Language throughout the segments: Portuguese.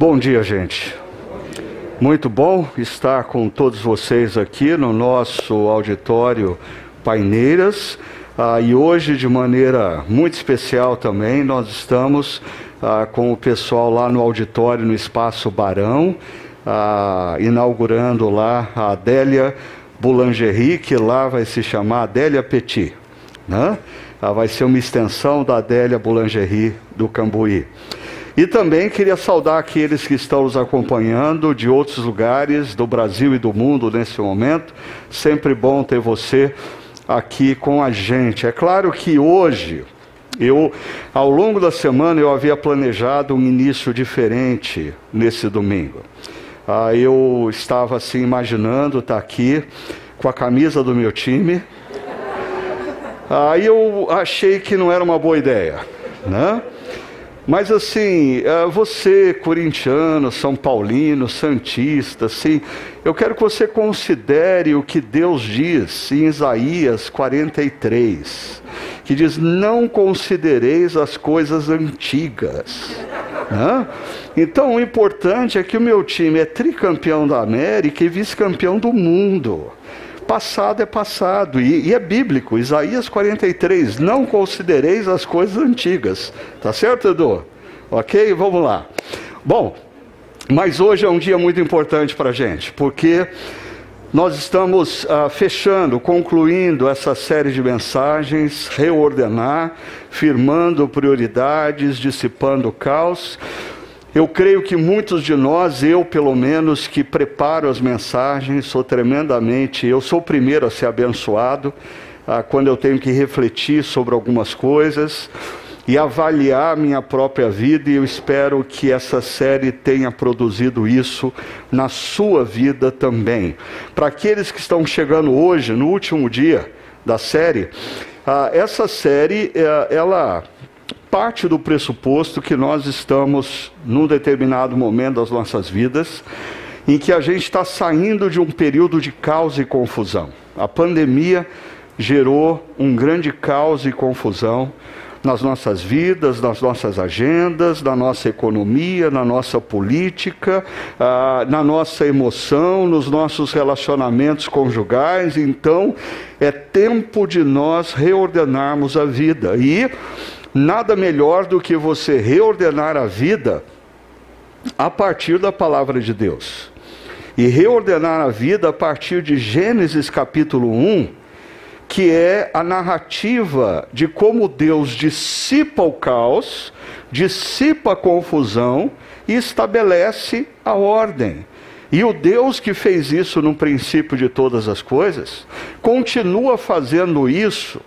Bom dia, gente. Muito bom estar com todos vocês aqui no nosso auditório Paineiras. Ah, e hoje, de maneira muito especial também, nós estamos ah, com o pessoal lá no auditório, no Espaço Barão, ah, inaugurando lá a Adélia Boulangerie, que lá vai se chamar Adélia Petit. Né? Ah, vai ser uma extensão da Adélia Boulangerie do Cambuí. E também queria saudar aqueles que estão nos acompanhando de outros lugares do Brasil e do mundo nesse momento. Sempre bom ter você aqui com a gente. É claro que hoje, eu, ao longo da semana, eu havia planejado um início diferente nesse domingo. Ah, eu estava assim imaginando estar aqui com a camisa do meu time. Aí eu achei que não era uma boa ideia, né? Mas assim, eh, você, corintiano, São Paulino, Santista, assim, eu quero que você considere o que Deus diz em Isaías 43, que diz: Não considereis as coisas antigas. Né? Então, o importante é que o meu time é tricampeão da América e vice-campeão do mundo passado é passado, e, e, é bíblico, Isaías 43, não considereis as coisas antigas. Tá certo, Edu? Ok? Vamos lá. Bom, mas hoje é um dia muito importante para a gente, porque nós estamos ah, fechando, concluindo essa série de mensagens, reordenar, firmando prioridades, dissipando o caos. Eu creio que muitos de nós, eu pelo menos, que preparo as mensagens, sou tremendamente, eu sou o primeiro a ser abençoado ah, quando eu tenho que refletir sobre algumas coisas e avaliar minha própria vida, e eu espero que essa série tenha produzido isso na sua vida também. Para aqueles que estão chegando hoje, no último dia da série, ah, essa série, eh, ela parte do pressuposto que nós estamos num determinado momento das nossas vidas em que a gente está saindo de um período de caos e confusão. A pandemia gerou um grande caos e confusão nas nossas vidas, nas nossas agendas, na nossa economia, na nossa política, ah, na nossa emoção, nos nossos relacionamentos conjugais. Então, é tempo de nós reordenarmos a vida. E nada melhor do que você reordenar a vida a partir da palavra de Deus. E reordenar a vida a partir de Gênesis capítulo 1, que é a narrativa de como Deus dissipa o caos, dissipa a confusão e estabelece a ordem. E o Deus que fez isso no princípio de todas as coisas, continua fazendo isso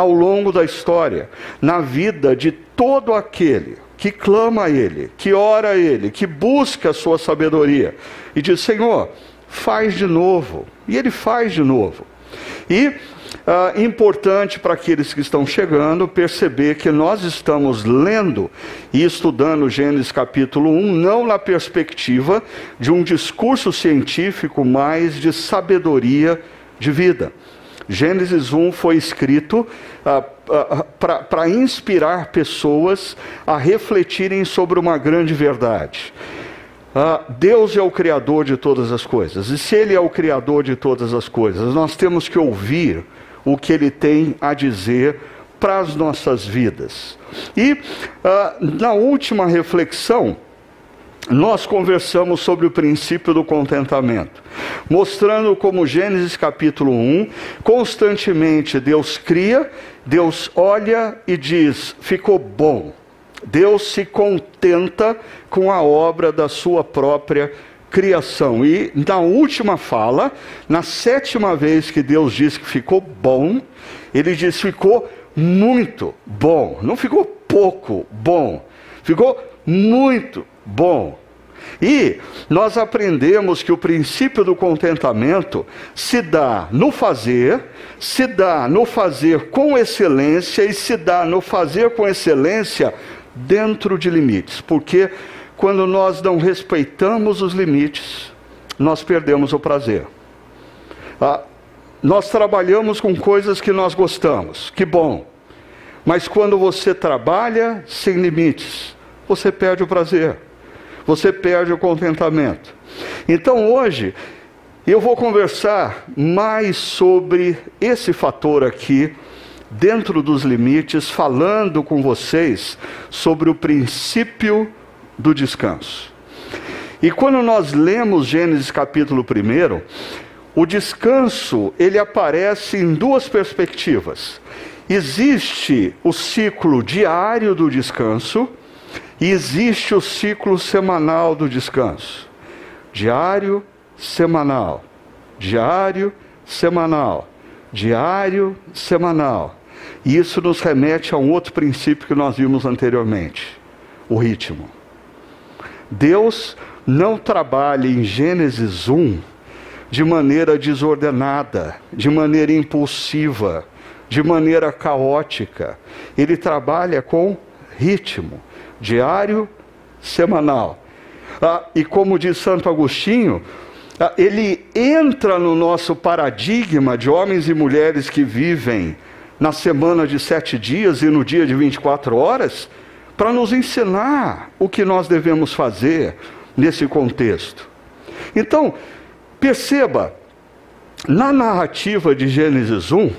ao longo da história, na vida de todo aquele que clama a Ele, que ora a Ele, que busca a sua sabedoria e diz: Senhor, faz de novo. E Ele faz de novo. E ah, importante para aqueles que estão chegando perceber que nós estamos lendo e estudando Gênesis capítulo 1, não na perspectiva de um discurso científico, mas de sabedoria de vida. Gênesis 1 foi escrito ah, ah, para inspirar pessoas a refletirem sobre uma grande verdade. Ah, Deus é o Criador de todas as coisas, e se Ele é o Criador de todas as coisas, nós temos que ouvir o que Ele tem a dizer para as nossas vidas. E na última reflexão, nós conversamos sobre o princípio do contentamento, mostrando como Gênesis capítulo 1, constantemente Deus cria, Deus olha e diz: ficou bom. Deus se contenta com a obra da sua própria criação. E na última fala, na sétima vez que Deus diz que ficou bom, ele diz: ficou muito bom. Não ficou pouco bom, ficou muito bom. E nós aprendemos que o princípio do contentamento se dá no fazer, se dá no fazer com excelência e se dá no fazer com excelência dentro de limites. Porque quando nós não respeitamos os limites, nós perdemos o prazer. Ah, nós trabalhamos com coisas que nós gostamos, que bom. Mas quando você trabalha sem limites, você perde o prazer. Você perde o contentamento. Então hoje eu vou conversar mais sobre esse fator aqui, dentro dos limites, falando com vocês sobre o princípio do descanso. E quando nós lemos Gênesis capítulo 1, o descanso, ele aparece em duas perspectivas. Existe o ciclo diário do descanso e existe o ciclo semanal do descanso. Diário, semanal. Diário, semanal. Diário, semanal. E isso nos remete a um outro princípio que nós vimos anteriormente: o ritmo. Deus não trabalha em Gênesis 1 de maneira desordenada, de maneira impulsiva, de maneira caótica. Ele trabalha com ritmo, diário, semanal. Ah, e como diz Santo Agostinho, ah, ele entra no nosso paradigma de homens e mulheres que vivem na semana de sete dias e no dia de 24 horas, para nos ensinar o que nós devemos fazer nesse contexto. Então, perceba, na narrativa de Gênesis 1,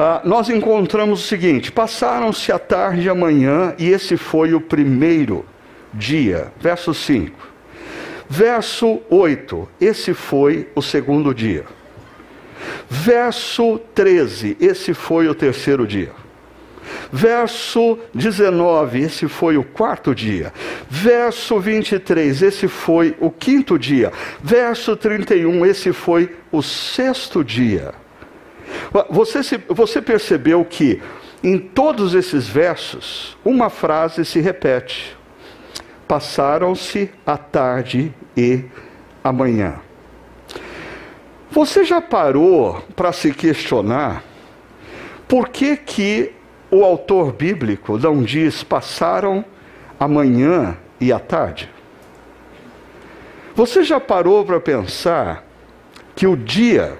ah, nós encontramos o seguinte: passaram-se a tarde e a manhã, e esse foi o primeiro dia. Verso 5. Verso 8, esse foi o segundo dia. Verso 13, esse foi o terceiro dia. Verso 19, esse foi o quarto dia. Verso 23, esse foi o quinto dia. Verso 31, esse foi o sexto dia. Você, se, você percebeu que em todos esses versos, uma frase se repete: Passaram-se a tarde e a manhã. Você já parou para se questionar por que, que o autor bíblico não diz passaram a manhã e a tarde? Você já parou para pensar que o dia,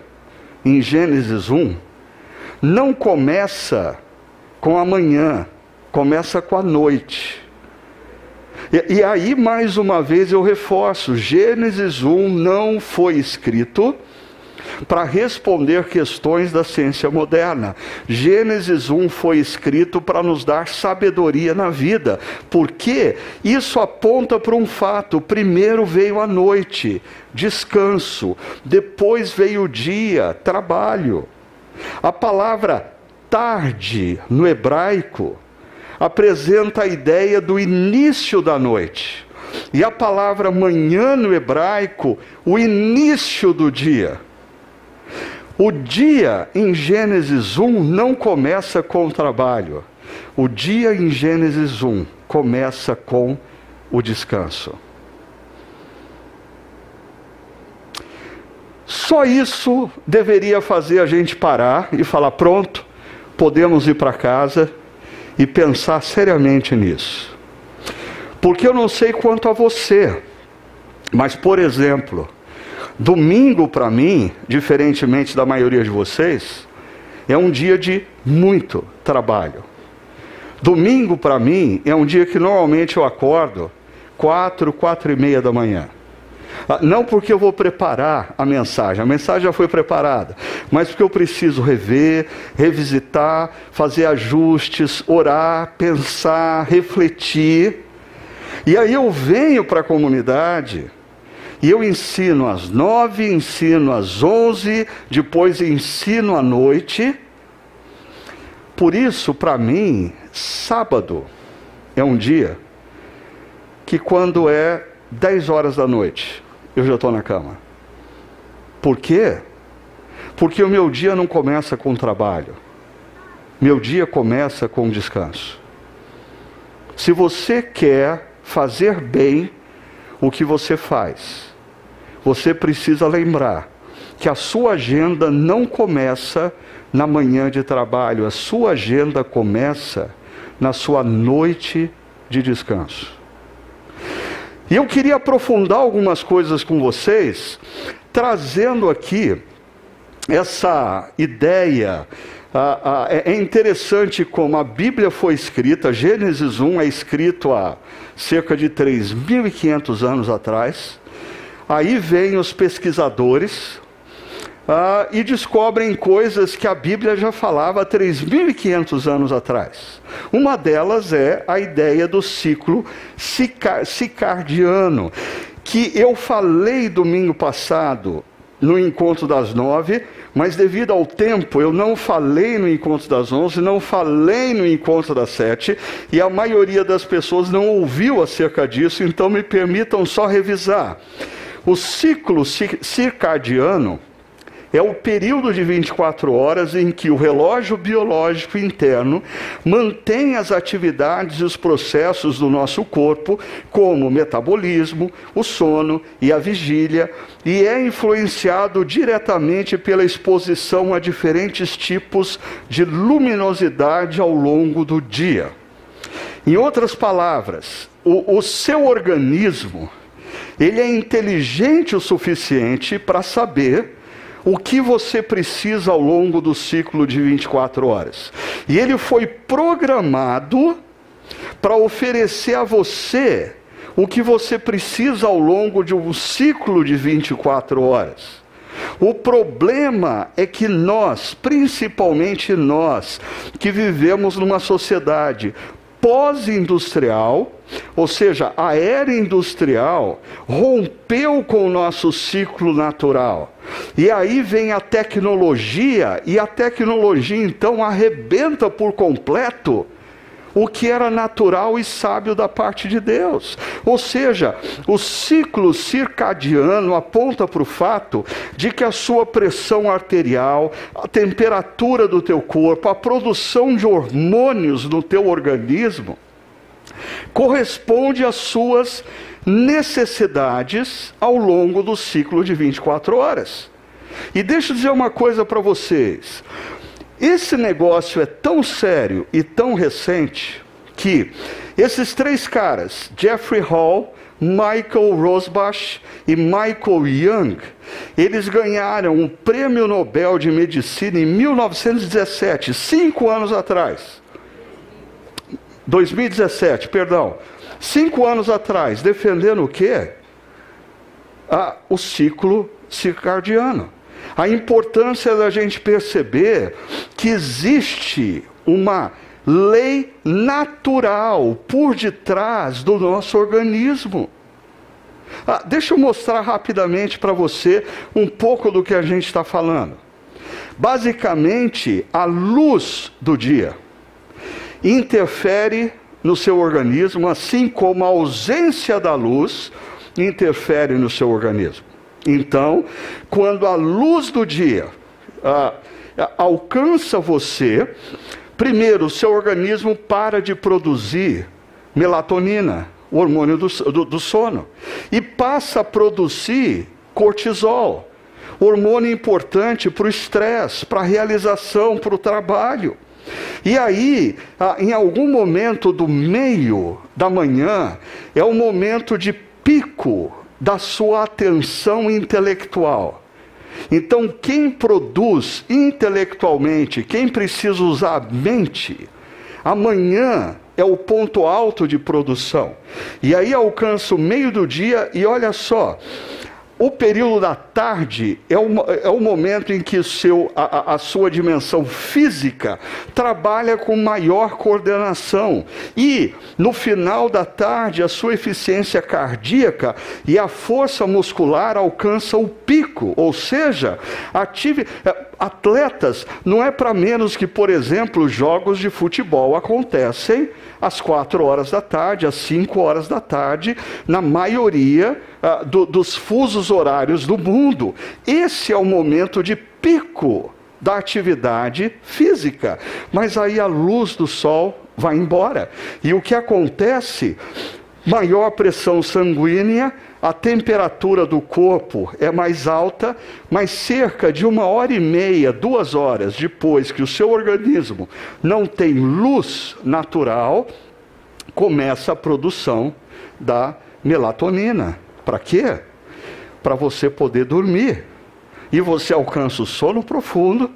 em Gênesis 1, não começa com a manhã, começa com a noite. E, e aí, mais uma vez, eu reforço: Gênesis 1 não foi escrito para responder questões da ciência moderna. Gênesis 1 foi escrito para nos dar sabedoria na vida, porque isso aponta para um fato: primeiro veio a noite, descanso, depois veio o dia, trabalho. A palavra tarde no hebraico apresenta a ideia do início da noite. E a palavra manhã no hebraico, o início do dia. O dia em Gênesis 1 não começa com o trabalho. O dia em Gênesis 1 começa com o descanso. Só isso deveria fazer a gente parar e falar: pronto, podemos ir para casa e pensar seriamente nisso. Porque eu não sei quanto a você, mas, por exemplo, Domingo, para mim, diferentemente da maioria de vocês, é um dia de muito trabalho. Domingo, para mim, é um dia que normalmente eu acordo quatro, quatro e meia da manhã. Ah, não porque eu vou preparar a mensagem, a mensagem já foi preparada, mas porque eu preciso rever, revisitar, fazer ajustes, orar, pensar, refletir. E aí eu venho para a comunidade e eu ensino às nove, ensino às onze, depois ensino à noite. Por isso, para mim, sábado é um dia que quando é dez horas da noite, eu já estou na cama. Por quê? Porque o meu dia não começa com trabalho. Meu dia começa com descanso. Se você quer fazer bem o que você faz, você precisa lembrar que a sua agenda não começa na manhã de trabalho, a sua agenda começa na sua noite de descanso. E eu queria aprofundar algumas coisas com vocês, trazendo aqui essa ideia Ah, ah, é, é interessante como a Bíblia foi escrita, Gênesis 1 é escrito há cerca de 3.500 anos atrás. Aí vêm os pesquisadores ah, e descobrem coisas que a Bíblia já falava há 3.500 anos atrás. Uma delas é a ideia do ciclo cicardiano, que eu falei domingo passado no encontro das nove, mas devido ao tempo eu não falei no encontro das onze, não falei no encontro das sete, e a maioria das pessoas não ouviu acerca disso, então me permitam só revisar. O ciclo circadiano é o período de 24 horas em que o relógio biológico interno mantém as atividades e os processos do nosso corpo, como o metabolismo, o sono e a vigília, e é influenciado diretamente pela exposição a diferentes tipos de luminosidade ao longo do dia. Em outras palavras, o, o seu organismo ele é inteligente o suficiente para saber o que você precisa ao longo do ciclo de 24 horas. E ele foi programado para oferecer a você o que você precisa ao longo de um ciclo de 24 horas. O problema é que nós, principalmente nós, que vivemos numa sociedade pós-industrial, ou seja, a era industrial rompeu com o nosso ciclo natural. E aí vem a tecnologia, e a tecnologia então arrebenta por completo o que era natural e sábio da parte de Deus. Ou seja, o ciclo circadiano aponta para o fato de que a sua pressão arterial, a temperatura do teu corpo, a produção de hormônios no teu organismo, corresponde às suas necessidades ao longo do ciclo de 24 horas. E deixa eu dizer uma coisa para vocês. Esse negócio é tão sério e tão recente que esses três caras, Jeffrey Hall, Michael Rosbach e Michael Young, eles ganharam o Prêmio Nobel de Medicina em 1917, cinco anos atrás. 2017, perdão. Cinco anos atrás, defendendo o quê? Ah, o ciclo circadiano. A importância da gente perceber que existe uma lei natural por detrás do nosso organismo. Ah, deixa eu mostrar rapidamente para você um pouco do que a gente está falando. Basicamente, a luz do dia interfere no seu organismo, assim como a ausência da luz interfere no seu organismo. Então, quando a luz do dia ah, alcança você, primeiro, o seu organismo para de produzir melatonina, o hormônio do, do, do sono, e passa a produzir cortisol, hormônio importante para o estresse, para a realização, para o trabalho. E aí, em algum momento do meio da manhã, é o momento de pico da sua atenção intelectual. Então, quem produz intelectualmente, quem precisa usar a mente, amanhã é o ponto alto de produção. E aí alcança o meio do dia e olha só, o período da tarde é o, é o momento em que seu, a, a, sua dimensão física trabalha com maior coordenação. E, no final da tarde, a sua eficiência cardíaca e a força muscular alcançam o pico. Ou seja, ative, é, atletas não é para menos que, por exemplo, jogos de futebol acontecem às quatro horas da tarde, às cinco horas da tarde, na maioria ah, do, dos fusos horários do mundo. Esse é o momento de pico da atividade física. Mas aí a luz do sol vai embora. E o que acontece? Maior pressão sanguínea, a temperatura do corpo é mais alta, mas cerca de uma hora e meia, duas horas depois que o seu organismo não tem luz natural, começa a produção da melatonina. Para quê? Para você poder dormir. E você alcança o sono profundo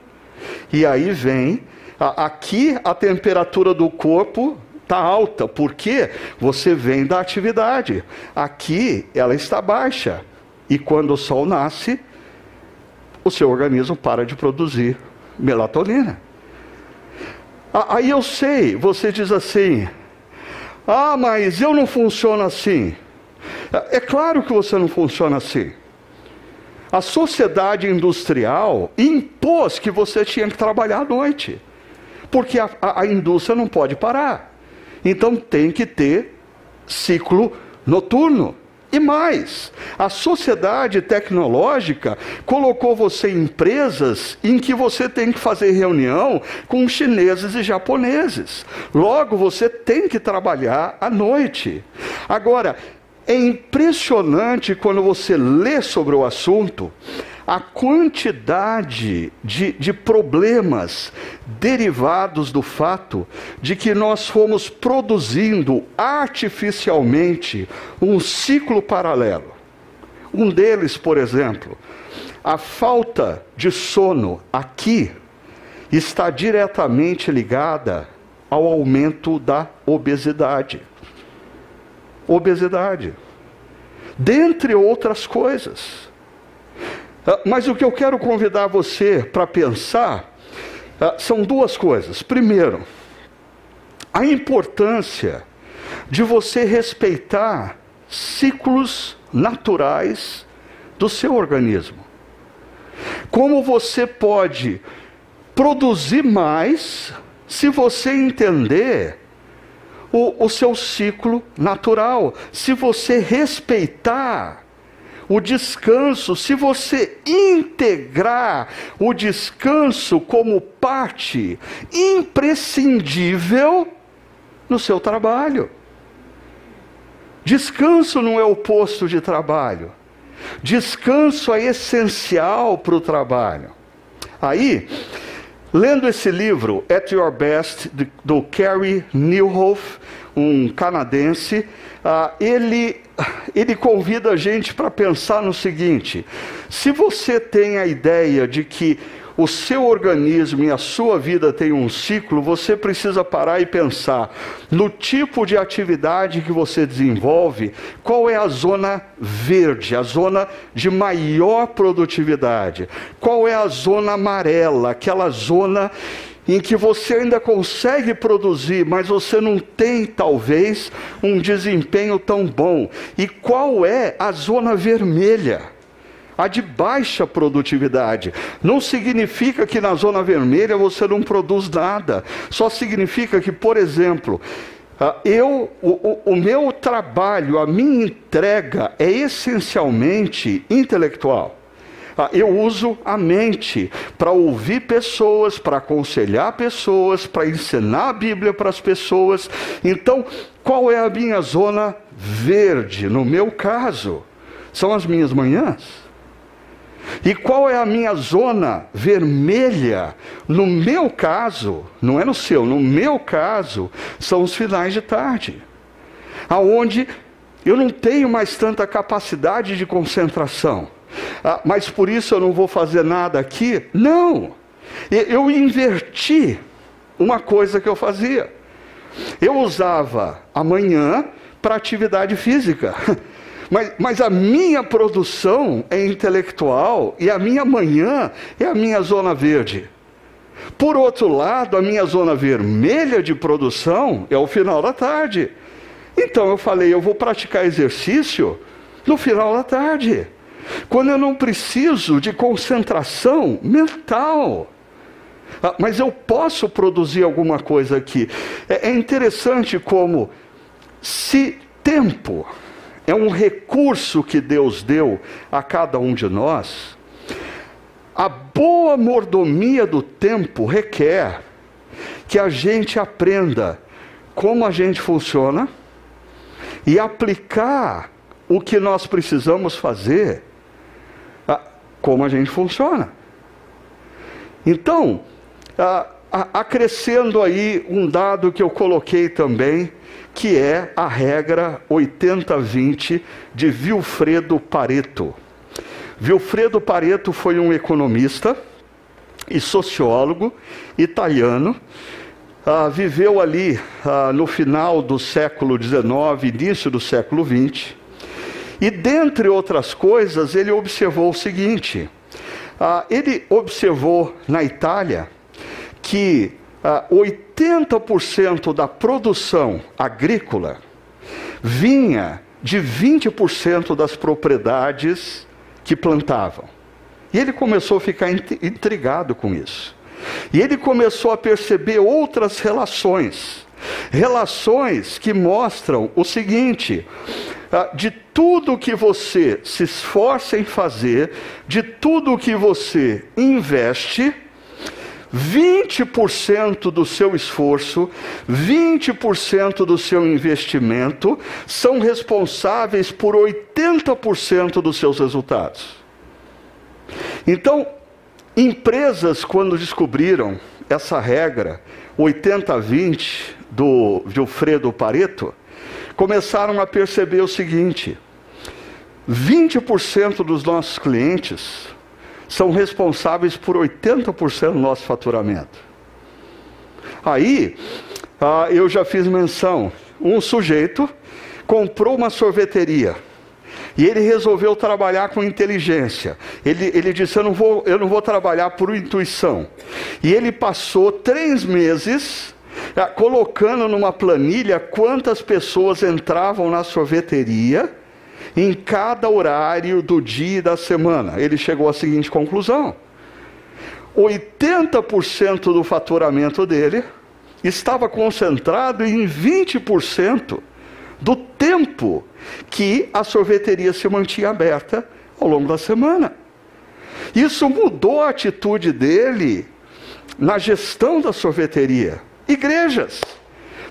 E aí vem, aqui a temperatura do corpo está alta, porque você vem da atividade. Aqui ela está baixa. E quando o sol nasce, o seu organismo para de produzir melatonina. Aí eu sei, você diz assim: ah, mas eu não funciono assim. É claro que você não funciona assim. A sociedade industrial impôs que você tinha que trabalhar à noite, porque a, a, a indústria não pode parar. Então tem que ter ciclo noturno. E mais, a sociedade tecnológica colocou você em empresas em que você tem que fazer reunião com chineses e japoneses. Logo, você tem que trabalhar à noite. Agora, é impressionante quando você lê sobre o assunto a quantidade de, de problemas derivados do fato de que nós fomos produzindo artificialmente um ciclo paralelo. Um deles, por exemplo, a falta de sono aqui está diretamente ligada ao aumento da obesidade. Obesidade. Dentre outras coisas. Ah, mas o que eu quero convidar você para pensar ah, são duas coisas. Primeiro, a importância de você respeitar ciclos naturais do seu organismo. Como você pode produzir mais se você entender o, o seu ciclo natural, se você respeitar o descanso, se você integrar o descanso como parte imprescindível no seu trabalho. Descanso não é oposto de trabalho. Descanso é essencial para o trabalho. Aí, lendo esse livro, At Your Best, do Carrie Newhoff, um canadense, uh, ele ele convida a gente para pensar no seguinte: se você tem a ideia de que o seu organismo e a sua vida têm um ciclo, você precisa parar e pensar no tipo de atividade que você desenvolve, qual é a zona verde, a zona de maior produtividade, qual é a zona amarela, aquela zona em que você ainda consegue produzir, mas você não tem, talvez, um desempenho tão bom. E qual é a zona vermelha? A de baixa produtividade. Não significa que na zona vermelha você não produz nada. Só significa que, por exemplo, ah, eu, o, o, meu trabalho, a minha entrega é essencialmente intelectual. Ah, eu uso a mente para ouvir pessoas, para aconselhar pessoas, para ensinar a Bíblia para as pessoas. Então, qual é a minha zona verde? No meu caso, são as minhas manhãs. E qual é a minha zona vermelha? No meu caso, não é no seu, no meu caso, são os finais de tarde, aonde eu não tenho mais tanta capacidade de concentração. Ah, mas por isso eu não vou fazer nada aqui? Não. Eu inverti uma coisa que eu fazia. Eu usava a manhã para atividade física. Mas, mas, a minha produção é intelectual e a minha manhã é a minha zona verde. Por outro lado, a minha zona vermelha de produção é o final da tarde. Então eu falei, eu vou praticar exercício no final da tarde quando eu não preciso de concentração mental. Ah, mas eu posso produzir alguma coisa aqui. É, é interessante como, se tempo é um recurso que Deus deu a cada um de nós, a boa mordomia do tempo requer que a gente aprenda como a gente funciona e aplicar o que nós precisamos fazer como a gente funciona. Então, acrescendo aí um dado que eu coloquei também, que é a regra 80-20 de Vilfredo Pareto. Vilfredo Pareto foi um economista e sociólogo italiano. Ah, viveu ali ah, no final do século XIX, início do século XX. E dentre outras coisas, ele observou o seguinte: ah, ele observou na Itália que 80% da produção agrícola vinha de 20% das propriedades que plantavam. E ele começou a ficar intrigado com isso. E ele começou a perceber outras relações. Relações que mostram o seguinte: ah, de tudo que você se esforça em fazer, de tudo que você investe, 20% do seu esforço, 20% do seu investimento são responsáveis por 80% dos seus resultados. Então, empresas, quando descobriram essa regra, 80-20 do Gilfredo Pareto, começaram a perceber o seguinte: 20% dos nossos clientes são responsáveis por 80% do nosso faturamento. Aí, ah, eu já fiz menção: um sujeito comprou uma sorveteria. E ele resolveu trabalhar com inteligência. Ele, ele disse: eu não, vou, eu não vou trabalhar por intuição. E ele passou três meses ah, colocando numa planilha quantas pessoas entravam na sorveteria em cada horário do dia e da semana. Ele chegou à seguinte conclusão: 80% do faturamento dele estava concentrado em 20% do tempo que a sorveteria se mantinha aberta ao longo da semana. Isso mudou a atitude dele na gestão da sorveteria. Igrejas.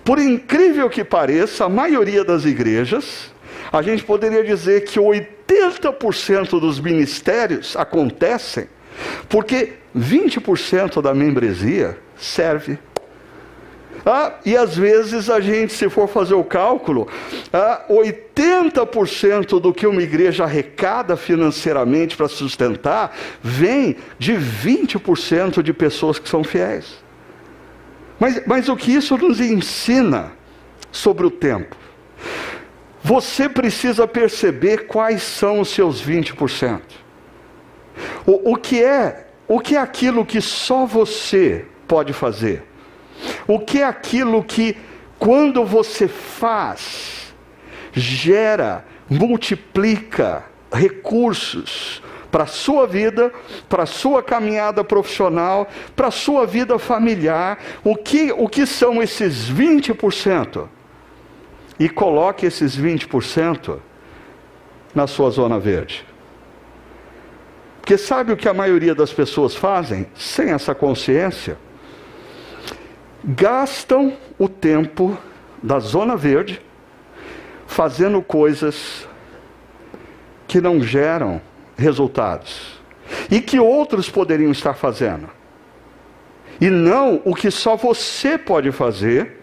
Por incrível que pareça, a maioria das igrejas a gente poderia dizer que 80% dos ministérios acontecem porque 20% da membresia serve. Ah, e às vezes a gente, se for fazer o cálculo, ah, 80% do que uma igreja arrecada financeiramente para sustentar vem de 20% de pessoas que são fiéis. Mas, mas o que isso nos ensina sobre o tempo? Você precisa perceber quais são os seus 20%. O, o, que é, o que é aquilo que só você pode fazer? O que é aquilo que, quando você faz, gera, multiplica recursos para a sua vida, para a sua caminhada profissional, para a sua vida familiar? O que, o que são esses 20%? e coloque esses 20% na sua zona verde. Porque sabe o que a maioria das pessoas fazem sem essa consciência? Gastam o tempo da zona verde fazendo coisas que não geram resultados e que outros poderiam estar fazendo. E não o que só você pode fazer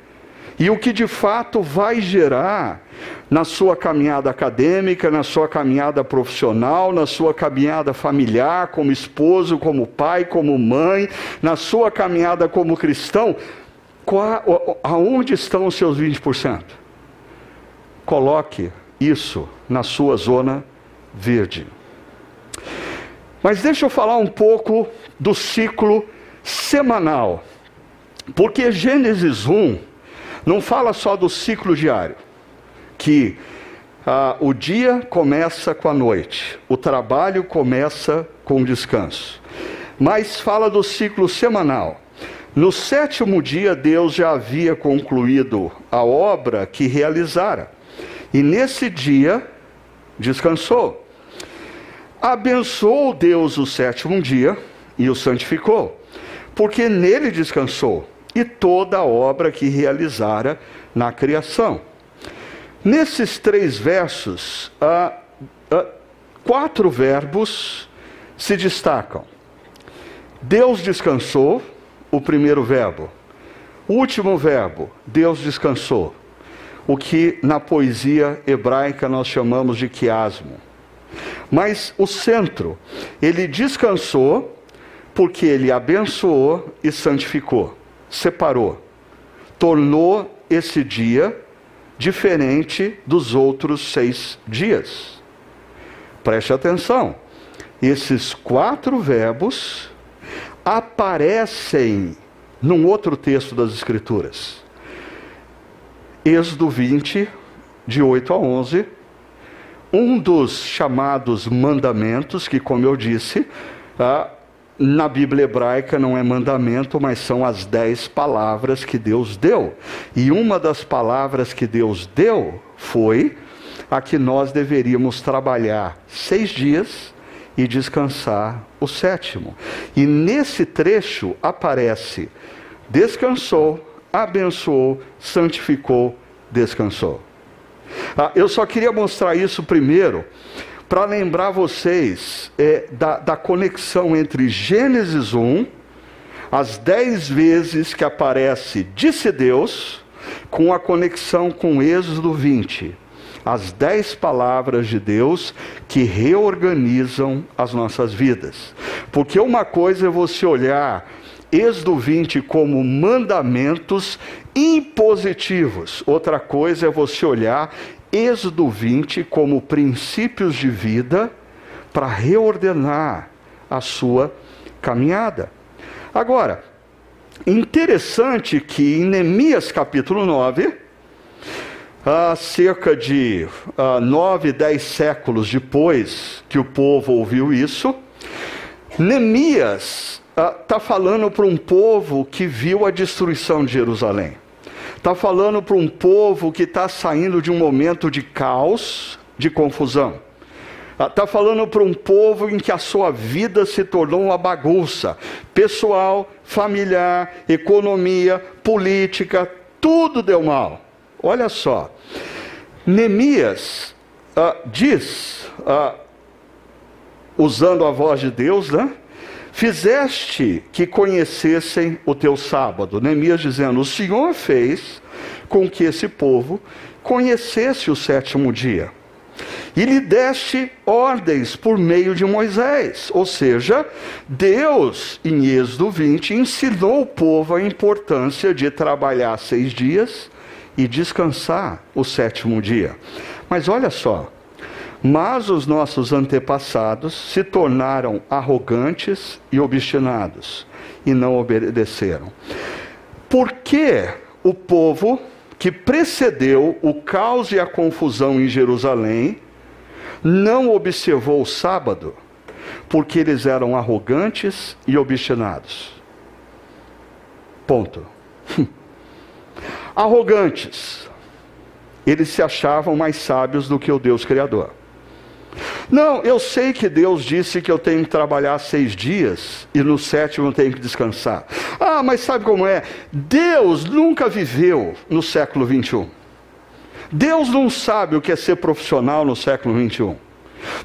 e o que de fato vai gerar na sua caminhada acadêmica, na sua caminhada profissional, na sua caminhada familiar, como esposo, como pai, como mãe, na sua caminhada como cristão, qual, aonde estão os seus 20%? Coloque isso na sua zona verde. Mas deixa eu falar um pouco do ciclo semanal. Porque Gênesis 1 não fala só do ciclo diário, que ah, o dia começa com a noite, o trabalho começa com o descanso, mas fala do ciclo semanal. No sétimo dia, Deus já havia concluído a obra que realizara, e nesse dia descansou. Abençoou Deus o sétimo dia e o santificou, porque nele descansou e toda a obra que realizara na criação. Nesses três versos, quatro verbos se destacam. Deus descansou, o primeiro verbo. O último verbo, Deus descansou. O que na poesia hebraica nós chamamos de quiasmo. Mas o centro, ele descansou porque ele abençoou e santificou, separou, tornou esse dia diferente dos outros seis dias. Preste atenção, esses quatro verbos aparecem num outro texto das Escrituras. Êxodo 20, de 8 a 11, um dos chamados mandamentos, que, como eu disse, ah, na Bíblia hebraica não é mandamento, mas são as dez palavras que Deus deu. E uma das palavras que Deus deu foi a que nós deveríamos trabalhar seis dias e descansar o sétimo. E nesse trecho aparece: descansou, abençoou, santificou, descansou. Ah, eu só queria mostrar isso primeiro para lembrar vocês é, da, da conexão entre Gênesis 1, as dez vezes que aparece disse Deus, com a conexão com Êxodo 20 as dez palavras de Deus que reorganizam as nossas vidas. Porque uma coisa é você olhar Êxodo 20 como mandamentos impositivos, outra coisa é você olhar Êxodo 20 como princípios de vida para reordenar a sua caminhada. Agora, interessante que em Neemias capítulo 9, há cerca de uh, nove, dez séculos depois que o povo ouviu isso, Neemias está uh, falando para um povo que viu a destruição de Jerusalém. Está falando para um povo que está saindo de um momento de caos, de confusão. Está ah, falando para um povo em que a sua vida se tornou uma bagunça pessoal, familiar, economia, política, tudo deu mal. Olha só, Neemias uh, diz, uh, usando a voz de Deus, né? Fizeste que conhecessem o teu sábado. Neemias dizendo: O Senhor fez com que esse povo conhecesse o sétimo dia. E lhe deste ordens por meio de Moisés. Ou seja, Deus, em Êxodo 20, ensinou o povo a importância de trabalhar seis dias e descansar o sétimo dia. Mas olha só, mas os nossos antepassados se tornaram arrogantes e obstinados e não obedeceram. Por que o povo que precedeu o caos e a confusão em Jerusalém não observou o sábado? Porque eles eram arrogantes e obstinados. Ponto. arrogantes. Eles se achavam mais sábios do que o Deus Criador. Não, eu sei que Deus disse que eu tenho que trabalhar seis dias e no sétimo tenho que descansar. Ah, mas sabe como é? Deus nunca viveu no século 21. Deus não sabe o que é ser profissional no século 21.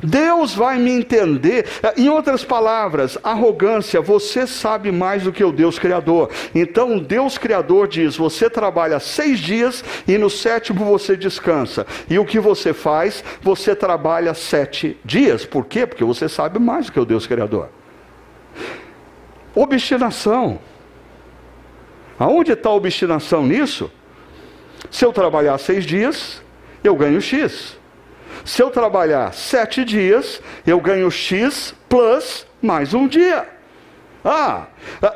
Deus vai me entender. Em outras palavras, arrogância, você sabe mais do que o Deus Criador. Então, o Deus Criador diz: você trabalha seis dias e no sétimo você descansa. E o que você faz? Você trabalha sete dias. Por quê? Porque você sabe mais do que o Deus Criador. Obstinação. Aonde está a obstinação nisso? Se eu trabalhar seis dias, eu ganho X. Se eu trabalhar sete dias, eu ganho X plus mais um dia. Ah,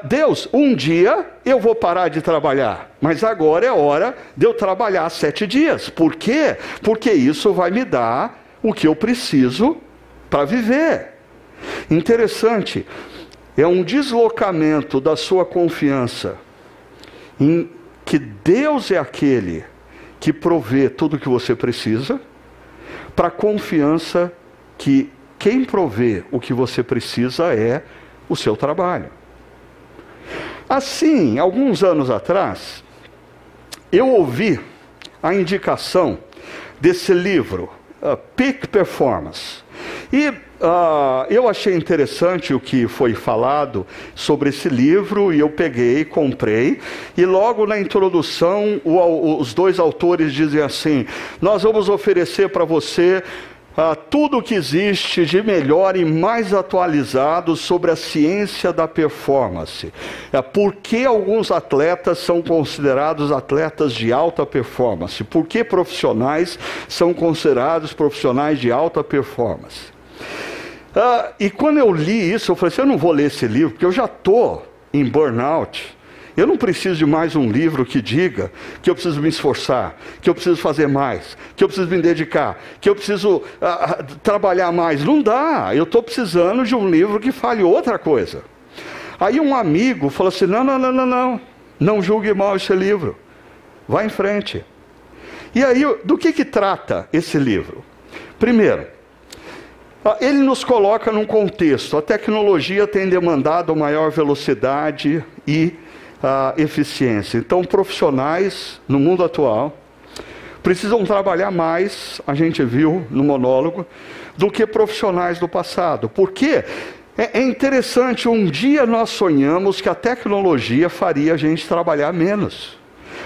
Deus, um dia eu vou parar de trabalhar, mas agora é hora de eu trabalhar sete dias. Por quê? Porque isso vai me dar o que eu preciso para viver. Interessante, é um deslocamento da sua confiança em que Deus é aquele que provê tudo o que você precisa para a confiança que quem provê o que você precisa é o seu trabalho. Assim, alguns anos atrás, eu ouvi a indicação desse livro, uh, Peak Performance. E uh, eu achei interessante o que foi falado sobre esse livro e eu peguei, comprei. E logo na introdução, o, os dois autores dizem assim: Nós vamos oferecer para você ah, tudo o que existe de melhor e mais atualizado sobre a ciência da performance. É, por que alguns atletas são considerados atletas de alta performance? Por que profissionais são considerados profissionais de alta performance? Ah, e quando eu li isso, eu falei assim: eu não vou ler esse livro, porque eu já estou em burnout. Eu não preciso de mais um livro que diga que eu preciso me esforçar, que eu preciso fazer mais, que eu preciso me dedicar, que eu preciso uh, trabalhar mais. Não dá. Eu estou precisando de um livro que fale outra coisa. Aí um amigo falou assim: não, não, não, não, não. Não julgue mal esse livro. Vá em frente. E aí, do que, que trata esse livro? Primeiro, ah, ele nos coloca num contexto. A tecnologia tem demandado maior velocidade e a eficiência. Então, profissionais no mundo atual precisam trabalhar mais, a gente viu no monólogo, do que profissionais do passado. Por quê? É, é interessante, um dia nós sonhamos que a tecnologia faria a gente trabalhar menos,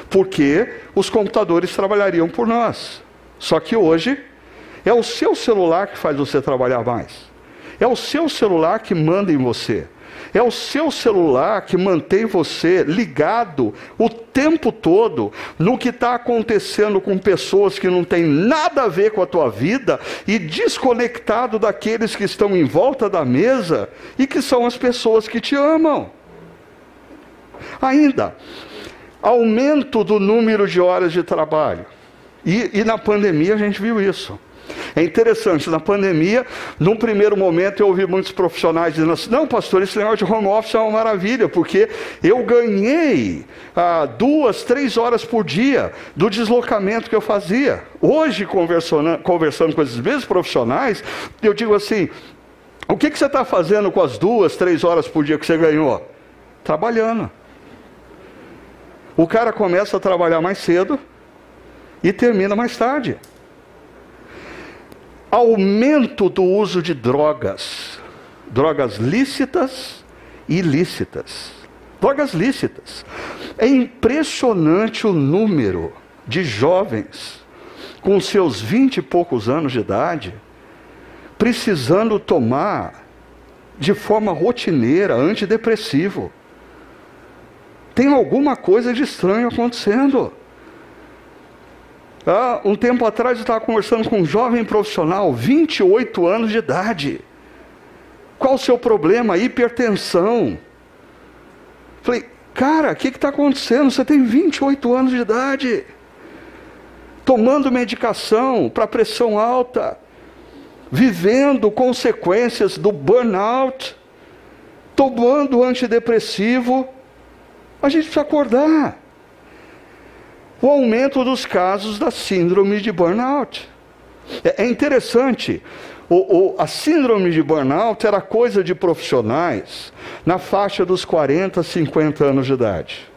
porque os computadores trabalhariam por nós. Só que hoje é o seu celular que faz você trabalhar mais. É o seu celular que manda em você. É o seu celular que mantém você ligado o tempo todo no que está acontecendo com pessoas que não têm nada a ver com a tua vida e desconectado daqueles que estão em volta da mesa e que são as pessoas que te amam. Ainda, aumento do número de horas de trabalho. E, e na pandemia a gente viu isso. É interessante, na pandemia, num primeiro momento eu ouvi muitos profissionais dizendo assim, não pastor, esse negócio de home office é uma maravilha, porque eu ganhei ah, duas, três horas por dia do deslocamento que eu fazia. Hoje, conversando, conversando com esses mesmos profissionais, eu digo assim, o que, que você está fazendo com as duas, três horas por dia que você ganhou? Trabalhando. O cara começa a trabalhar mais cedo e termina mais tarde aumento do uso de drogas, drogas lícitas e ilícitas. Drogas lícitas. É impressionante o número de jovens com seus vinte e poucos anos de idade precisando tomar de forma rotineira antidepressivo. Tem alguma coisa de estranho acontecendo. Ah, um tempo atrás eu estava conversando com um jovem profissional, 28 anos de idade. Qual o seu problema? Hipertensão. Falei, cara, o que está acontecendo? Você tem 28 anos de idade. Tomando medicação para pressão alta, vivendo consequências do burnout, tomando antidepressivo. A gente precisa acordar o aumento dos casos da síndrome de burnout. É, é interessante, o, o, a síndrome de burnout era coisa de profissionais na faixa dos 40, 50 anos de idade.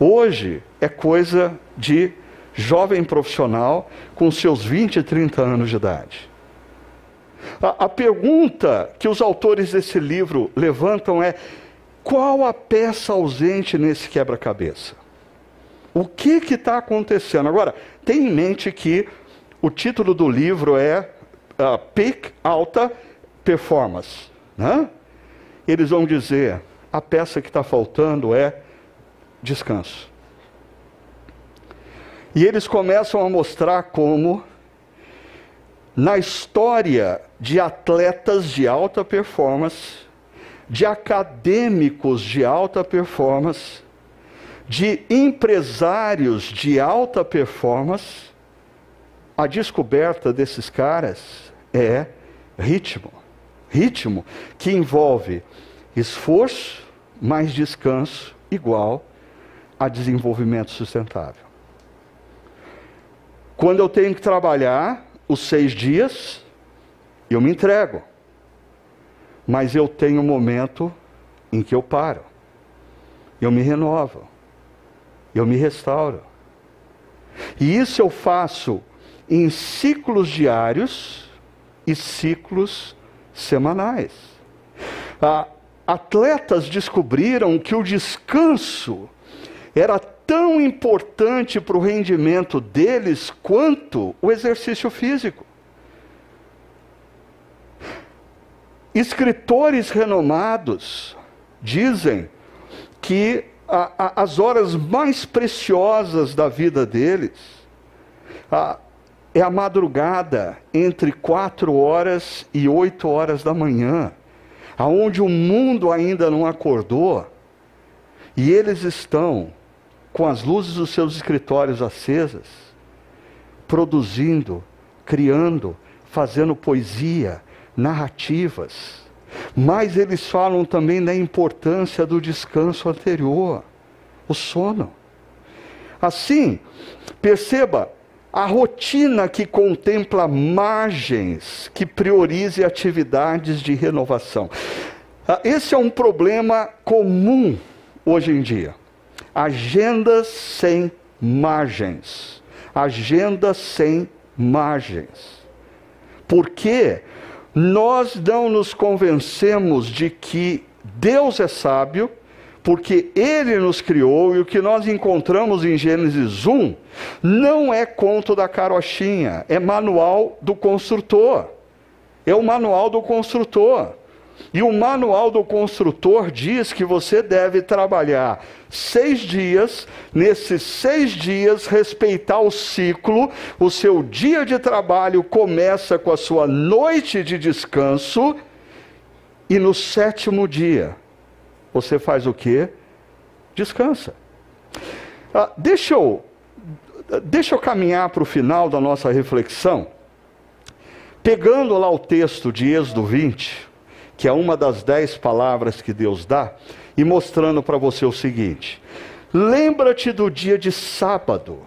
Hoje é coisa de jovem profissional com seus 20, 30 anos de idade. A, a pergunta que os autores desse livro levantam é: qual a peça ausente nesse quebra-cabeça? O que está acontecendo? Agora, tenha em mente que o título do livro é uh, Peak Alta Performance. Né? Eles vão dizer: a peça que está faltando é descanso. E eles começam a mostrar como, na história de atletas de alta performance, de acadêmicos de alta performance, de empresários de alta performance, a descoberta desses caras é ritmo. Ritmo que envolve esforço mais descanso igual a desenvolvimento sustentável. Quando eu tenho que trabalhar os seis dias, eu me entrego. Mas eu tenho um momento em que eu paro. Eu me renovo eu me restauro. E isso eu faço em ciclos diários e ciclos semanais. Ah, atletas descobriram que o descanso era tão importante para o rendimento deles quanto o exercício físico. escritores renomados dizem que a, a, as horas mais preciosas da vida deles a, é a madrugada entre quatro horas e oito horas da manhã, aonde o mundo ainda não acordou e eles estão com as luzes dos seus escritórios acesas, produzindo, criando, fazendo poesia, narrativas. Mas eles falam também da importância do descanso anterior, o sono. Assim, perceba, a rotina que contempla margens, que priorize atividades de renovação. Ah, esse é um problema comum hoje em dia. Agendas sem margens. Agendas sem margens. Porque nós não nos convencemos de que Deus é sábio, porque Ele nos criou e o que nós encontramos em Gênesis 1 não é conto da carochinha, é manual do construtor. É o manual do construtor. E o manual do construtor diz que você deve trabalhar seis dias, nesses seis dias respeitar o ciclo, o seu dia de trabalho começa com a sua noite de descanso, e no sétimo dia você faz o que? Descansa. Ah, deixa, eu, deixa eu caminhar para o final da nossa reflexão, pegando lá o texto de Êxodo 20 que é uma das dez palavras que Deus dá, e mostrando para você o seguinte: lembra-te do dia de sábado.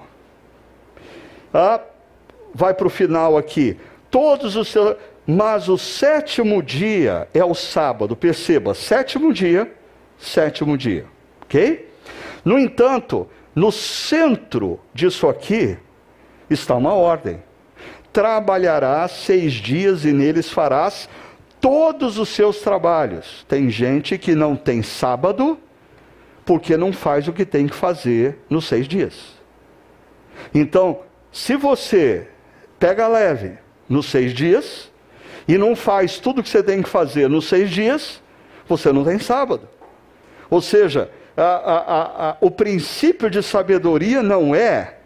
Ah, vai para o final aqui. Todos os seus. Mas o sétimo dia é o sábado. Perceba, sétimo dia, sétimo dia. Ok? No entanto, no centro disso aqui está uma ordem. Trabalharás seis dias e neles farás todos os seus trabalhos. Tem gente que não tem sábado porque não faz o que tem que fazer nos seis dias. Então, se você pega leve nos seis dias e não faz tudo o que você tem que fazer nos seis dias, você não tem sábado. Ou seja, a, a, a, o princípio de sabedoria não é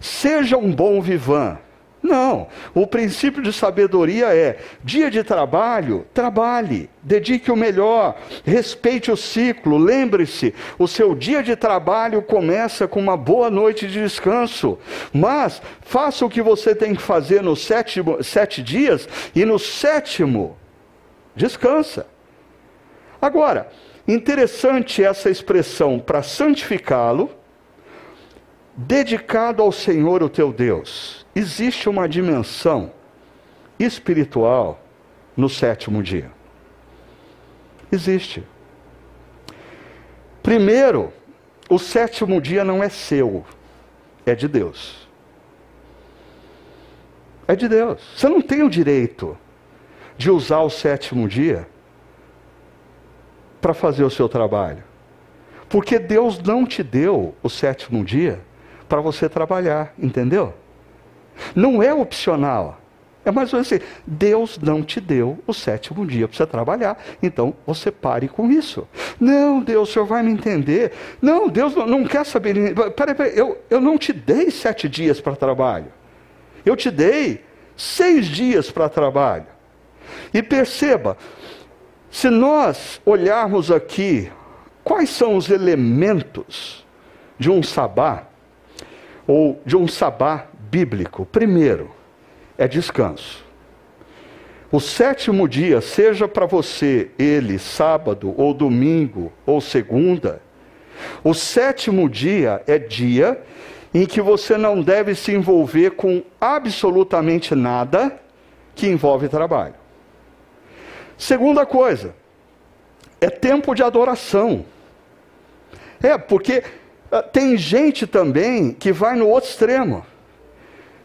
seja um bom vivan, não. O princípio de sabedoria é: dia de trabalho, trabalhe, dedique o melhor, respeite o ciclo. Lembre-se, o seu dia de trabalho começa com uma boa noite de descanso. Mas faça o que você tem que fazer nos sete, sete dias e no sétimo, descansa. Agora, interessante essa expressão para santificá-lo dedicado ao Senhor o teu Deus, existe uma dimensão espiritual no sétimo dia. Existe. Primeiro, o sétimo dia não é seu, é de Deus. É de Deus. Você não tem o direito de usar o sétimo dia para fazer o seu trabalho. Porque Deus não te deu o sétimo dia para você trabalhar, entendeu? Não é opcional. É mais ou menos assim: Deus não te deu o sétimo dia para você trabalhar, então você pare com isso. Não, Deus, o senhor vai me entender. Não, Deus não, não quer saber. Peraí, peraí, eu, eu não te dei sete dias para trabalho. Eu te dei seis dias para trabalho. E perceba, se nós olharmos aqui, quais são os elementos de um sabá? ou de um sabá bíblico. Primeiro, é descanso. O sétimo dia, seja para você ele sábado ou domingo ou segunda, o sétimo dia é dia em que você não deve se envolver com absolutamente nada que envolve trabalho. Segunda coisa, é tempo de adoração. É, porque ah, tem gente também que vai no outro extremo.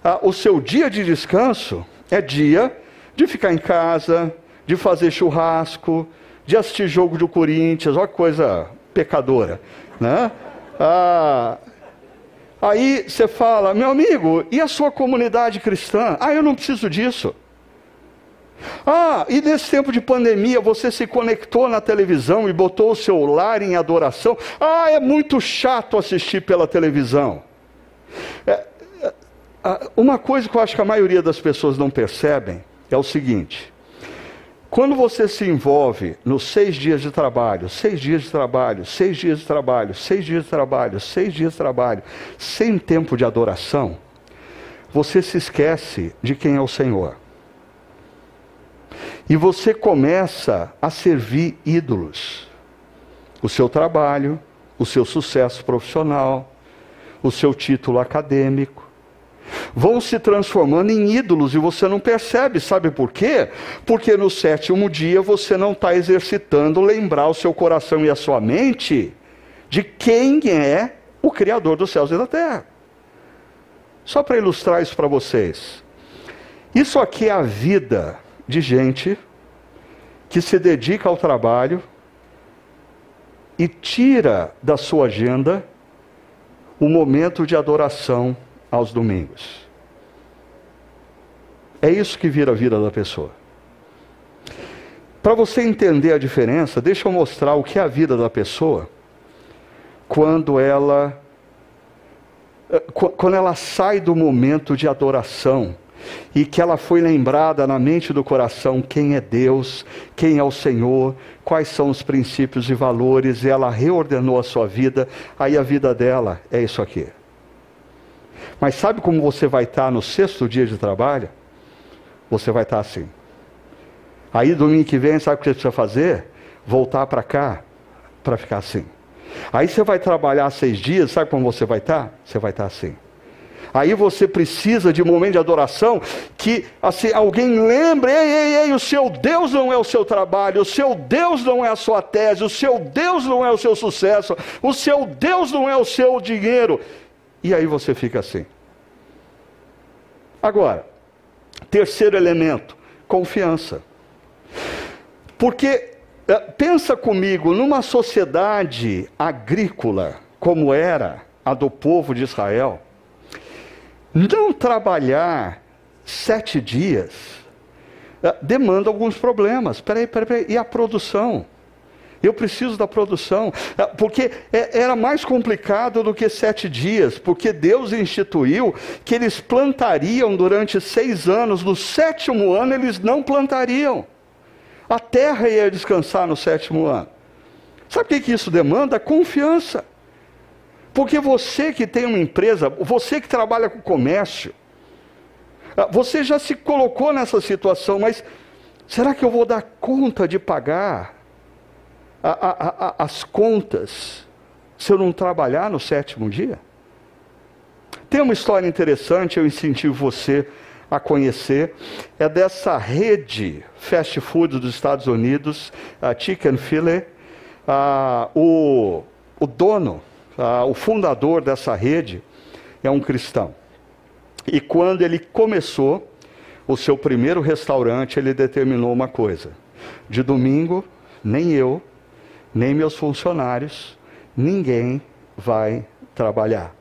Ah, o seu dia de descanso é dia de ficar em casa, de fazer churrasco, de assistir jogo do Corinthians, olha coisa pecadora. Né? Ah, aí você fala, meu amigo, e a sua comunidade cristã? Ah, eu não preciso disso. Ah, e nesse tempo de pandemia você se conectou na televisão e botou o seu lar em adoração. Ah, é muito chato assistir pela televisão. É, uma coisa que eu acho que a maioria das pessoas não percebem é o seguinte: quando você se envolve nos seis dias de trabalho, seis dias de trabalho, seis dias de trabalho, seis dias de trabalho, seis dias de trabalho, sem tempo de adoração, você se esquece de quem é o Senhor. E você começa a servir ídolos. O seu trabalho, o seu sucesso profissional, o seu título acadêmico, vão se transformando em ídolos e você não percebe. Sabe por quê? Porque no sétimo dia você não está exercitando lembrar o seu coração e a sua mente de quem é o Criador dos céus e da terra. Só para ilustrar isso para vocês. Isso aqui é a vida de gente que se dedica ao trabalho e tira da sua agenda o momento de adoração aos domingos. É isso que vira a vida da pessoa. Para você entender a diferença, deixa eu mostrar o que é a vida da pessoa quando ela eh, quando ela sai do momento de adoração e que ela foi lembrada na mente do coração quem é Deus, quem é o Senhor, quais são os princípios e valores, e ela reordenou a sua vida, aí a vida dela é isso aqui. Mas sabe como você vai estar no sexto dia de trabalho? Você vai estar assim. Aí domingo que vem, sabe o que você precisa fazer? Voltar para cá para ficar assim. Aí você vai trabalhar seis dias, sabe como você vai estar? Você vai estar assim. Aí você precisa de um momento de adoração que assim, alguém lembre: ei, ei, ei, o seu Deus não é o seu trabalho, o seu Deus não é a sua tese, o seu Deus não é o seu sucesso, o seu Deus não é o seu dinheiro. E aí você fica assim. Agora, terceiro elemento: confiança. Porque, eh, pensa comigo, numa sociedade agrícola como era a do povo de Israel, não trabalhar sete dias eh, demanda alguns problemas. Peraí, peraí, peraí. E a produção? Eu preciso da produção. Eh, porque é, era mais complicado do que sete dias, porque Deus instituiu que eles plantariam durante seis anos, no sétimo ano eles não plantariam. A terra ia descansar no sétimo ano. Sabe o que isso demanda? Confiança. Porque você que tem uma empresa, você que trabalha com comércio, ah, você já se colocou nessa situação, mas será que eu vou dar conta de pagar a, a, as contas se eu não trabalhar no sétimo dia? Tem uma história interessante, eu incentivo você a conhecer, é dessa rede fast food dos Estados Unidos, a Chicken Filet. Ah, o, o dono o fundador dessa rede é um cristão. E quando ele começou o seu primeiro restaurante, ele determinou uma coisa: de domingo, nem eu, nem meus funcionários, ninguém vai trabalhar.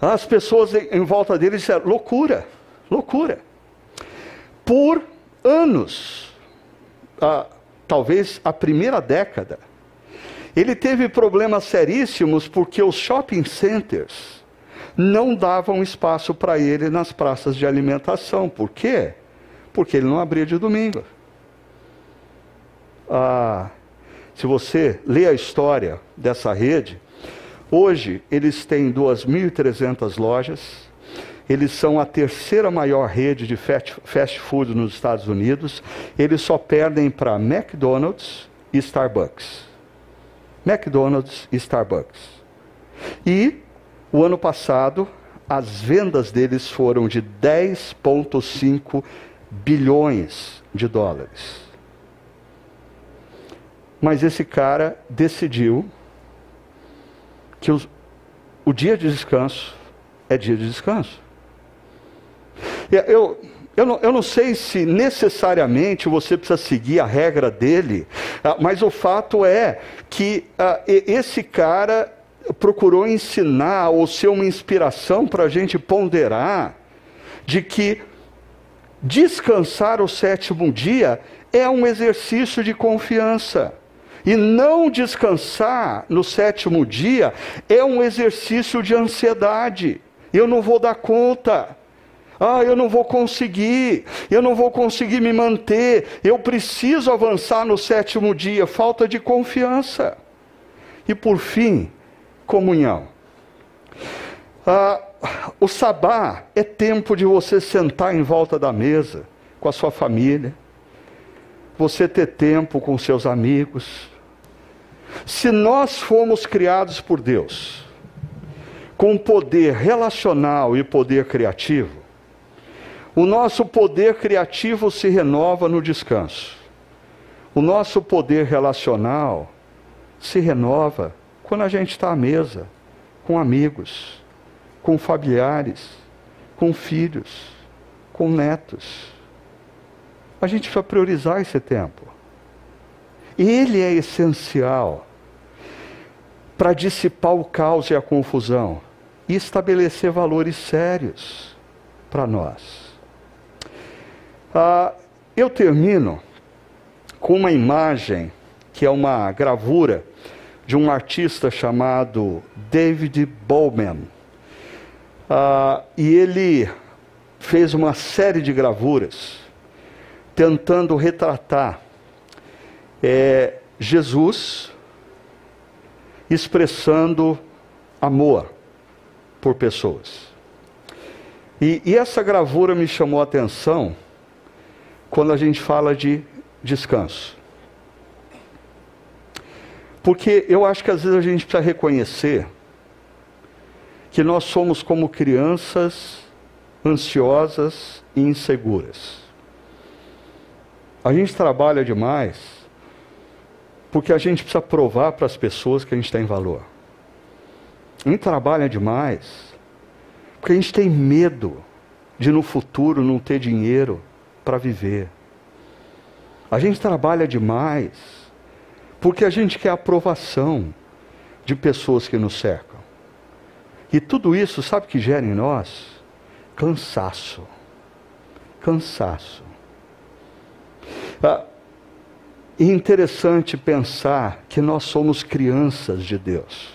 As pessoas em volta dele disseram: loucura, loucura. Por anos, ah, talvez a primeira década, ele teve problemas seríssimos porque os shopping centers não davam espaço para ele nas praças de alimentação. Por quê? Porque ele não abria de domingo. Ah, se você lê a história dessa rede, hoje eles têm 2.300 lojas, eles são a terceira maior rede de fast food nos Estados Unidos, eles só perdem para McDonald's e Starbucks. McDonald's e Starbucks. E o ano passado, as vendas deles foram de 10,5 bilhões de dólares. Mas esse cara decidiu que os, o dia de descanso é dia de descanso. Eu, eu não, eu não sei se necessariamente você precisa seguir a regra dele, ah, mas o fato é que uh, esse cara procurou ensinar ou ser uma inspiração para a gente ponderar de que descansar o sétimo dia é um exercício de confiança. E não descansar no sétimo dia é um exercício de ansiedade. Eu não vou dar conta. Ah, eu não vou conseguir, eu não vou conseguir me manter, eu preciso avançar no sétimo dia. Falta de confiança. E por fim, comunhão. Ah, o sabá é tempo de você sentar em volta da mesa com a sua família, você ter tempo com seus amigos. Se nós fomos criados por Deus com poder relacional e poder criativo, o nosso poder criativo se renova no descanso. O nosso poder relacional se renova quando a gente está à mesa, com amigos, com familiares, com filhos, com netos. A gente precisa priorizar esse tempo. Ele é essencial para dissipar o caos e a confusão e estabelecer valores sérios para nós. Ah, eu termino com uma imagem que é uma gravura de um artista chamado David Bowman. Ah, e ele fez uma série de gravuras tentando retratar é, Jesus expressando amor por pessoas. E, e essa gravura me chamou a atenção quando a gente fala de descanso. Porque eu acho que às vezes a gente precisa reconhecer que nós somos como crianças ansiosas e inseguras. A gente trabalha demais porque a gente precisa provar para as pessoas que a gente tem valor. A gente trabalha demais porque a gente tem medo de no futuro não ter dinheiro para viver. A gente trabalha demais porque a gente quer aprovação de pessoas que nos cercam. E tudo isso, sabe que gera em nós? Cansaço. Cansaço. Ah, é interessante pensar que nós somos crianças de Deus.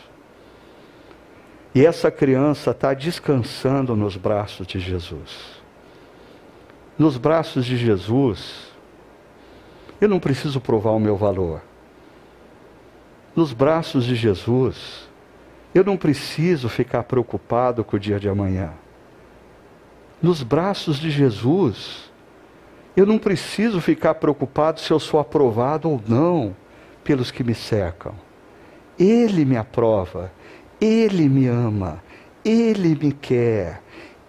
E essa criança está descansando nos braços de Jesus. Nos braços de Jesus, eu não preciso provar o meu valor. Nos braços de Jesus, eu não preciso ficar preocupado com o dia de amanhã. Nos braços de Jesus, eu não preciso ficar preocupado se eu sou aprovado ou não pelos que me cercam. Ele me aprova, ele me ama, ele me quer,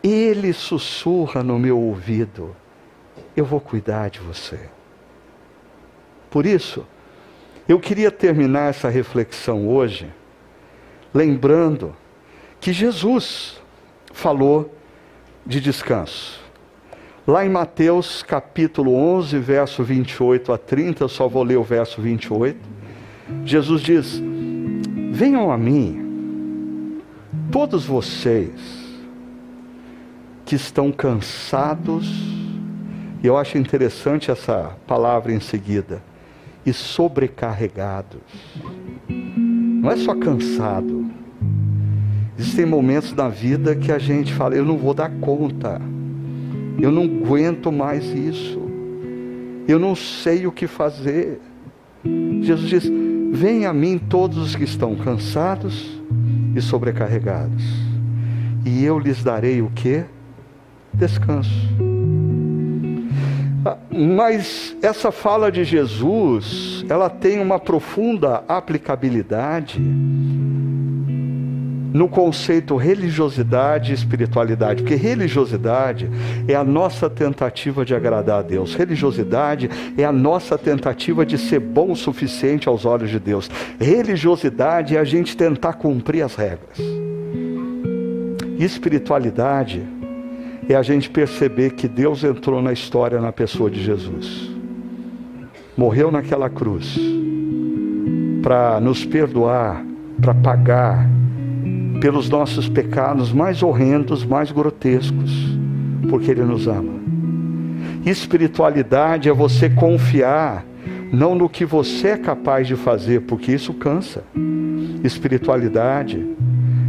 ele sussurra no meu ouvido: eu vou cuidar de você. Por isso, eu queria terminar essa reflexão hoje lembrando que Jesus falou de descanso. Lá em Mateus capítulo 11, verso 28 a 30, eu só vou ler o verso 28. Jesus diz: Venham a mim, todos vocês que estão cansados, e eu acho interessante essa palavra em seguida, e sobrecarregados. Não é só cansado. Existem momentos na vida que a gente fala, eu não vou dar conta. Eu não aguento mais isso. Eu não sei o que fazer. Jesus diz: Venha a mim todos os que estão cansados e sobrecarregados, e eu lhes darei o que? Descanso. Ah, mas essa fala de Jesus, ela tem uma profunda aplicabilidade no conceito religiosidade e espiritualidade, porque religiosidade é a nossa tentativa de agradar a Deus, religiosidade é a nossa tentativa de ser bom o suficiente aos olhos de Deus, religiosidade é a gente tentar cumprir as regras, espiritualidade é a gente perceber que Deus entrou na história na pessoa de Jesus, morreu naquela cruz para nos perdoar, para pagar pelos nossos pecados mais horrendos, mais grotescos, porque Ele nos ama. Espiritualidade é você confiar não no que você é capaz de fazer, porque isso cansa. Espiritualidade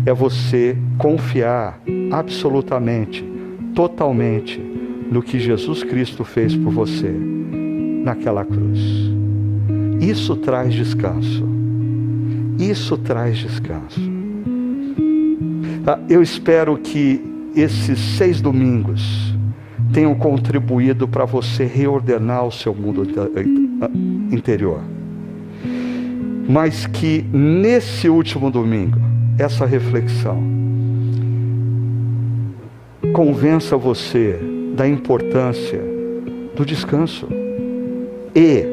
é você confiar absolutamente, totalmente no que Jesus Cristo fez por você naquela cruz. Isso traz descanso. Isso traz descanso. Ah, eu espero que esses seis domingos tenham contribuído para você reordenar o seu mundo eh, interior. Mas que nesse último domingo, essa reflexão convença você da importância do descanso e,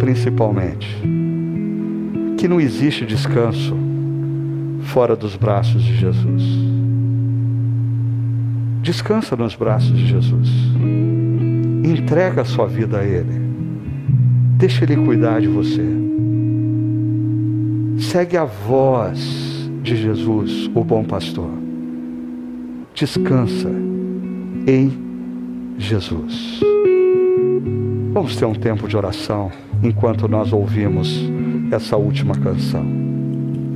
principalmente, que não existe descanso fora dos braços de Jesus. Descansa nos braços de Jesus. Entrega a sua vida a Ele. Deixa Ele cuidar de você. Segue a voz de Jesus, o bom pastor. Descansa em Jesus. Vamos ter um tempo de oração enquanto nós ouvimos essa última canção.